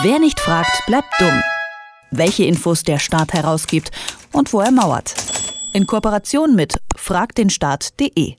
Wer nicht fragt, bleibt dumm. Welche Infos der Staat herausgibt und wo er mauert. In Kooperation mit fragdenstaat.de.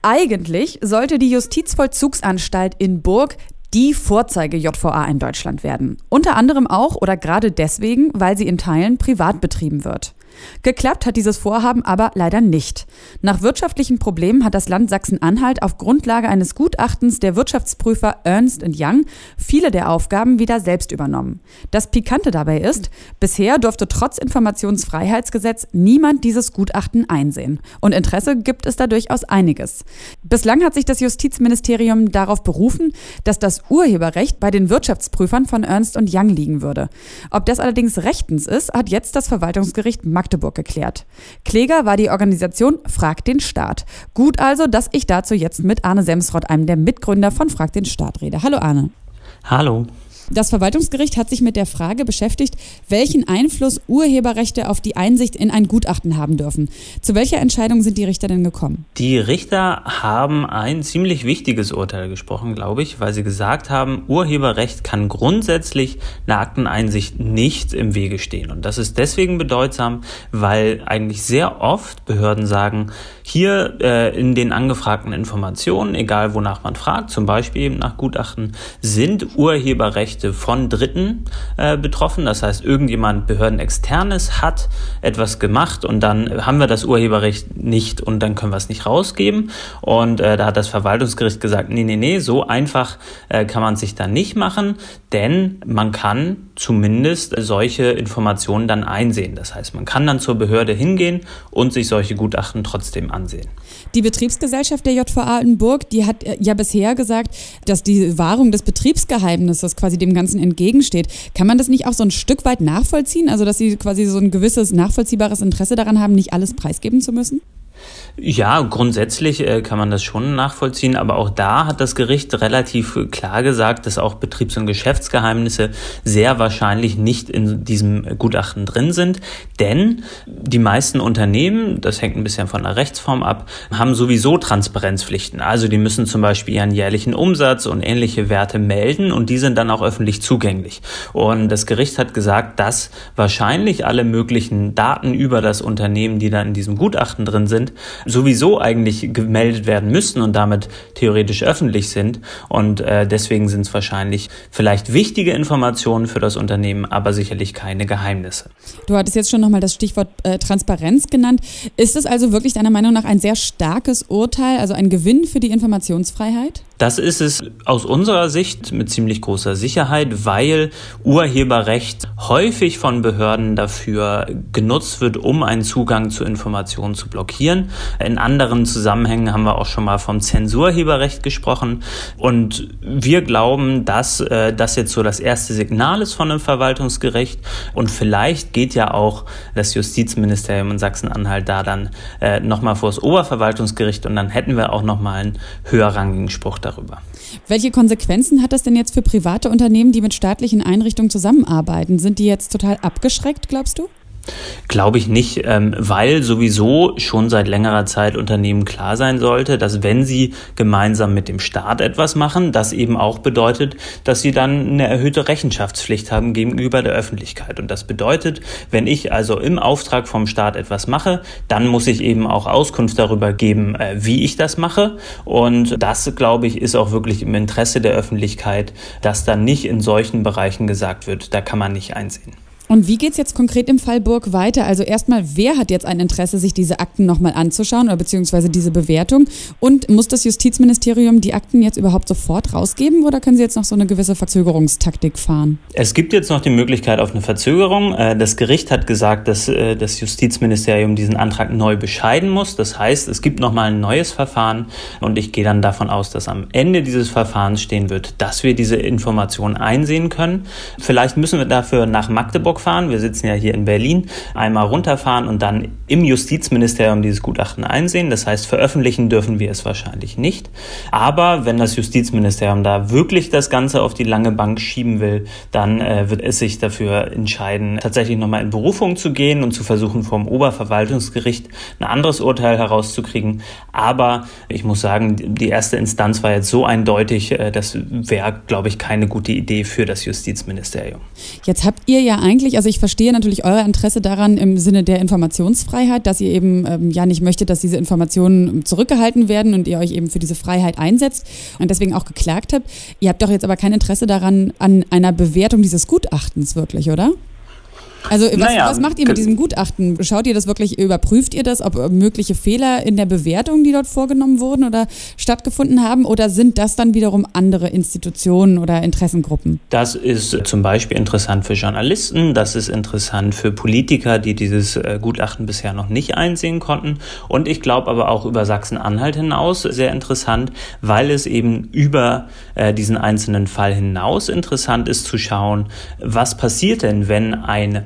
Eigentlich sollte die Justizvollzugsanstalt in Burg die Vorzeige-JVA in Deutschland werden. Unter anderem auch oder gerade deswegen, weil sie in Teilen privat betrieben wird. Geklappt hat dieses Vorhaben aber leider nicht. Nach wirtschaftlichen Problemen hat das Land Sachsen-Anhalt auf Grundlage eines Gutachtens der Wirtschaftsprüfer Ernst Young viele der Aufgaben wieder selbst übernommen. Das Pikante dabei ist, bisher durfte trotz Informationsfreiheitsgesetz niemand dieses Gutachten einsehen. Und Interesse gibt es da durchaus einiges. Bislang hat sich das Justizministerium darauf berufen, dass das Urheberrecht bei den Wirtschaftsprüfern von Ernst Young liegen würde. Ob das allerdings rechtens ist, hat jetzt das Verwaltungsgericht Magdeburg Magdeburg geklärt. Kläger war die Organisation Frag den Staat. Gut also, dass ich dazu jetzt mit Arne Semsrott, einem der Mitgründer von Frag den Staat, rede. Hallo Arne. Hallo. Das Verwaltungsgericht hat sich mit der Frage beschäftigt, welchen Einfluss Urheberrechte auf die Einsicht in ein Gutachten haben dürfen. Zu welcher Entscheidung sind die Richter denn gekommen? Die Richter haben ein ziemlich wichtiges Urteil gesprochen, glaube ich, weil sie gesagt haben, Urheberrecht kann grundsätzlich einer Akteneinsicht nicht im Wege stehen. Und das ist deswegen bedeutsam, weil eigentlich sehr oft Behörden sagen, hier äh, in den angefragten Informationen, egal wonach man fragt, zum Beispiel eben nach Gutachten, sind Urheberrechte Rechte von Dritten äh, betroffen. Das heißt, irgendjemand Behördenexternes hat etwas gemacht und dann haben wir das Urheberrecht nicht und dann können wir es nicht rausgeben. Und äh, da hat das Verwaltungsgericht gesagt, nee, nee, nee, so einfach äh, kann man sich dann nicht machen, denn man kann zumindest solche Informationen dann einsehen. Das heißt, man kann dann zur Behörde hingehen und sich solche Gutachten trotzdem ansehen. Die Betriebsgesellschaft der JVA in Burg, die hat äh, ja bisher gesagt, dass die Wahrung des Betriebsgeheimnisses quasi dem Ganzen entgegensteht. Kann man das nicht auch so ein Stück weit nachvollziehen? Also, dass sie quasi so ein gewisses nachvollziehbares Interesse daran haben, nicht alles preisgeben zu müssen? Ja, grundsätzlich äh, kann man das schon nachvollziehen, aber auch da hat das Gericht relativ klar gesagt, dass auch Betriebs- und Geschäftsgeheimnisse sehr wahrscheinlich nicht in diesem Gutachten drin sind, denn die meisten Unternehmen, das hängt ein bisschen von der Rechtsform ab, haben sowieso Transparenzpflichten. Also die müssen zum Beispiel ihren jährlichen Umsatz und ähnliche Werte melden und die sind dann auch öffentlich zugänglich. Und das Gericht hat gesagt, dass wahrscheinlich alle möglichen Daten über das Unternehmen, die dann in diesem Gutachten drin sind, sowieso eigentlich gemeldet werden müssen und damit theoretisch öffentlich sind. Und äh, deswegen sind es wahrscheinlich vielleicht wichtige Informationen für das Unternehmen, aber sicherlich keine Geheimnisse. Du hattest jetzt schon nochmal das Stichwort äh, Transparenz genannt. Ist es also wirklich deiner Meinung nach ein sehr starkes Urteil, also ein Gewinn für die Informationsfreiheit? Das ist es aus unserer Sicht mit ziemlich großer Sicherheit, weil Urheberrecht häufig von Behörden dafür genutzt wird, um einen Zugang zu Informationen zu blockieren. In anderen Zusammenhängen haben wir auch schon mal vom Zensurheberrecht gesprochen. Und wir glauben, dass äh, das jetzt so das erste Signal ist von einem Verwaltungsgericht. Und vielleicht geht ja auch das Justizministerium in Sachsen-Anhalt da dann äh, nochmal vor das Oberverwaltungsgericht und dann hätten wir auch nochmal einen höherrangigen Spruch darüber. Welche Konsequenzen hat das denn jetzt für private Unternehmen, die mit staatlichen Einrichtungen zusammenarbeiten? Sind die jetzt total abgeschreckt, glaubst du? Glaube ich nicht, ähm, weil sowieso schon seit längerer Zeit Unternehmen klar sein sollte, dass wenn sie gemeinsam mit dem Staat etwas machen, das eben auch bedeutet, dass sie dann eine erhöhte Rechenschaftspflicht haben gegenüber der Öffentlichkeit. Und das bedeutet, wenn ich also im Auftrag vom Staat etwas mache, dann muss ich eben auch Auskunft darüber geben, äh, wie ich das mache. Und das, glaube ich, ist auch wirklich im Interesse der Öffentlichkeit, dass dann nicht in solchen Bereichen gesagt wird, da kann man nicht einsehen. Und wie geht es jetzt konkret im Fall Burg weiter? Also erstmal, wer hat jetzt ein Interesse, sich diese Akten nochmal anzuschauen oder beziehungsweise diese Bewertung? Und muss das Justizministerium die Akten jetzt überhaupt sofort rausgeben oder können Sie jetzt noch so eine gewisse Verzögerungstaktik fahren? Es gibt jetzt noch die Möglichkeit auf eine Verzögerung. Äh, das Gericht hat gesagt, dass äh, das Justizministerium diesen Antrag neu bescheiden muss. Das heißt, es gibt nochmal ein neues Verfahren und ich gehe dann davon aus, dass am Ende dieses Verfahrens stehen wird, dass wir diese Informationen einsehen können. Vielleicht müssen wir dafür nach Magdeburg Hamburg fahren, wir sitzen ja hier in Berlin, einmal runterfahren und dann im Justizministerium dieses Gutachten einsehen. Das heißt, veröffentlichen dürfen wir es wahrscheinlich nicht. Aber wenn das Justizministerium da wirklich das Ganze auf die lange Bank schieben will, dann äh, wird es sich dafür entscheiden, tatsächlich nochmal in Berufung zu gehen und zu versuchen, vom Oberverwaltungsgericht ein anderes Urteil herauszukriegen. Aber ich muss sagen, die erste Instanz war jetzt so eindeutig, äh, das wäre, glaube ich, keine gute Idee für das Justizministerium. Jetzt habt ihr ja eigentlich, also ich verstehe natürlich euer Interesse daran im Sinne der Informationsfreiheit, dass ihr eben ähm, ja nicht möchtet, dass diese Informationen zurückgehalten werden und ihr euch eben für diese Freiheit einsetzt und deswegen auch geklagt habt. Ihr habt doch jetzt aber kein Interesse daran, an einer Bewertung dieses Gutachtens wirklich, oder? Also was, naja, was, macht ihr mit diesem Gutachten? Schaut ihr das wirklich, überprüft ihr das, ob mögliche Fehler in der Bewertung, die dort vorgenommen wurden oder stattgefunden haben? Oder sind das dann wiederum andere Institutionen oder Interessengruppen? Das ist zum Beispiel interessant für Journalisten, das ist interessant für Politiker, die dieses äh, Gutachten bisher noch nicht einsehen konnten. Und ich glaube aber auch über Sachsen-Anhalt hinaus sehr interessant, weil es eben über äh, diesen einzelnen Fall hinaus interessant ist zu schauen, was passiert denn, wenn ein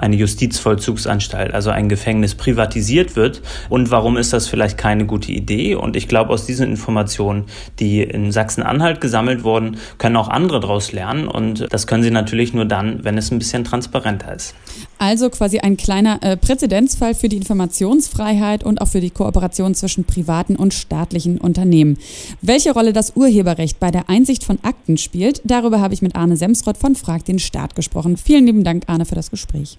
eine Justizvollzugsanstalt, also ein Gefängnis privatisiert wird und warum ist das vielleicht keine gute Idee? Und ich glaube, aus diesen Informationen, die in Sachsen-Anhalt gesammelt wurden, können auch andere daraus lernen und das können sie natürlich nur dann, wenn es ein bisschen transparenter ist. Also quasi ein kleiner äh, Präzedenzfall für die Informationsfreiheit und auch für die Kooperation zwischen privaten und staatlichen Unternehmen. Welche Rolle das Urheberrecht bei der Einsicht von Akten spielt, darüber habe ich mit Arne Semsrott von Frag den Staat gesprochen. Vielen lieben Dank, Arne, für das Gespräch.